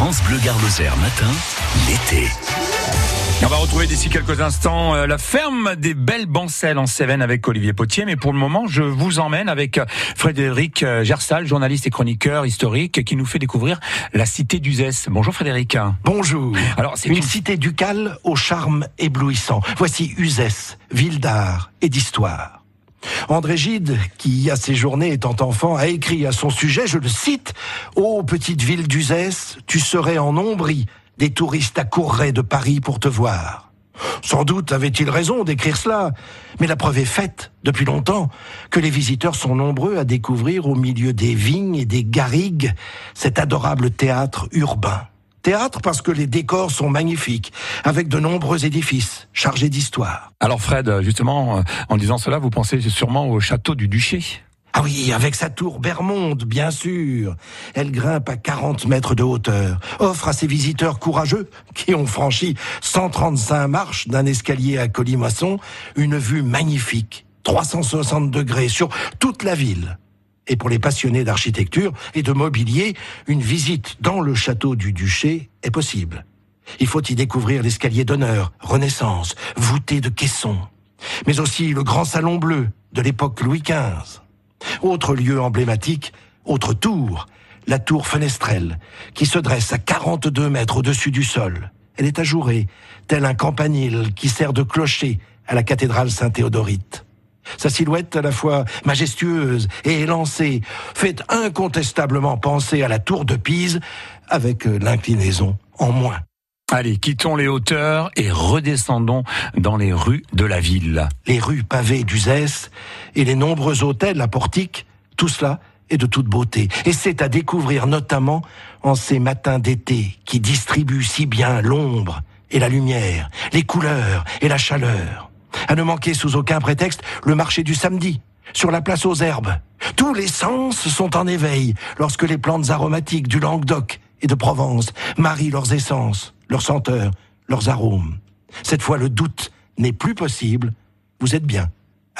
France Bleu Garloser matin, l'été. On va retrouver d'ici quelques instants euh, la ferme des Belles Bancelles en Cévennes avec Olivier Potier. Mais pour le moment, je vous emmène avec euh, Frédéric euh, Gersal, journaliste et chroniqueur historique, qui nous fait découvrir la cité d'Uzès. Bonjour Frédéric. Bonjour. Alors, c'est une, une- cité ducale au charme éblouissant. Voici Uzès, ville d'art et d'histoire. André Gide, qui y a séjourné étant enfant, a écrit à son sujet, je le cite, Ô petite ville d'Uzès, tu serais en ombrie, des touristes accourraient de Paris pour te voir. Sans doute avait-il raison d'écrire cela, mais la preuve est faite, depuis longtemps, que les visiteurs sont nombreux à découvrir au milieu des vignes et des garrigues cet adorable théâtre urbain. Théâtre parce que les décors sont magnifiques, avec de nombreux édifices chargés d'histoire. Alors Fred, justement, euh, en disant cela, vous pensez sûrement au château du Duché. Ah oui, avec sa tour Bermonde, bien sûr. Elle grimpe à 40 mètres de hauteur, offre à ses visiteurs courageux, qui ont franchi 135 marches d'un escalier à colimaçon, une vue magnifique, 360 degrés sur toute la ville. Et pour les passionnés d'architecture et de mobilier, une visite dans le château du Duché est possible. Il faut y découvrir l'escalier d'honneur, Renaissance, voûté de caissons, mais aussi le grand salon bleu de l'époque Louis XV. Autre lieu emblématique, autre tour, la tour fenestrelle, qui se dresse à 42 mètres au-dessus du sol. Elle est ajourée, tel un campanile qui sert de clocher à la cathédrale Saint-Théodorite. Sa silhouette à la fois majestueuse et élancée fait incontestablement penser à la tour de Pise, avec euh, l'inclinaison en moins. Allez, quittons les hauteurs et redescendons dans les rues de la ville. les rues pavées d'Uzès et les nombreux hôtels à portiques, tout cela est de toute beauté. Et c'est à découvrir notamment en ces matins d'été qui distribuent si bien l'ombre et la lumière, les couleurs et la chaleur. À ne manquer sous aucun prétexte le marché du samedi, sur la place aux herbes. Tous les sens sont en éveil lorsque les plantes aromatiques du Languedoc et de Provence marient leurs essences, leurs senteurs, leurs arômes. Cette fois, le doute n'est plus possible. Vous êtes bien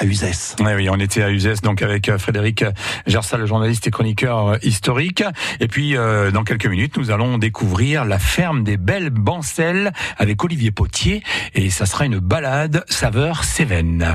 à Uzès. Oui, on était à Uzès, donc avec euh, Frédéric Gersal, journaliste et chroniqueur euh, historique. Et puis, euh, dans quelques minutes, nous allons découvrir la ferme des Belles Bancelles avec Olivier Potier. Et ça sera une balade saveur Cévennes.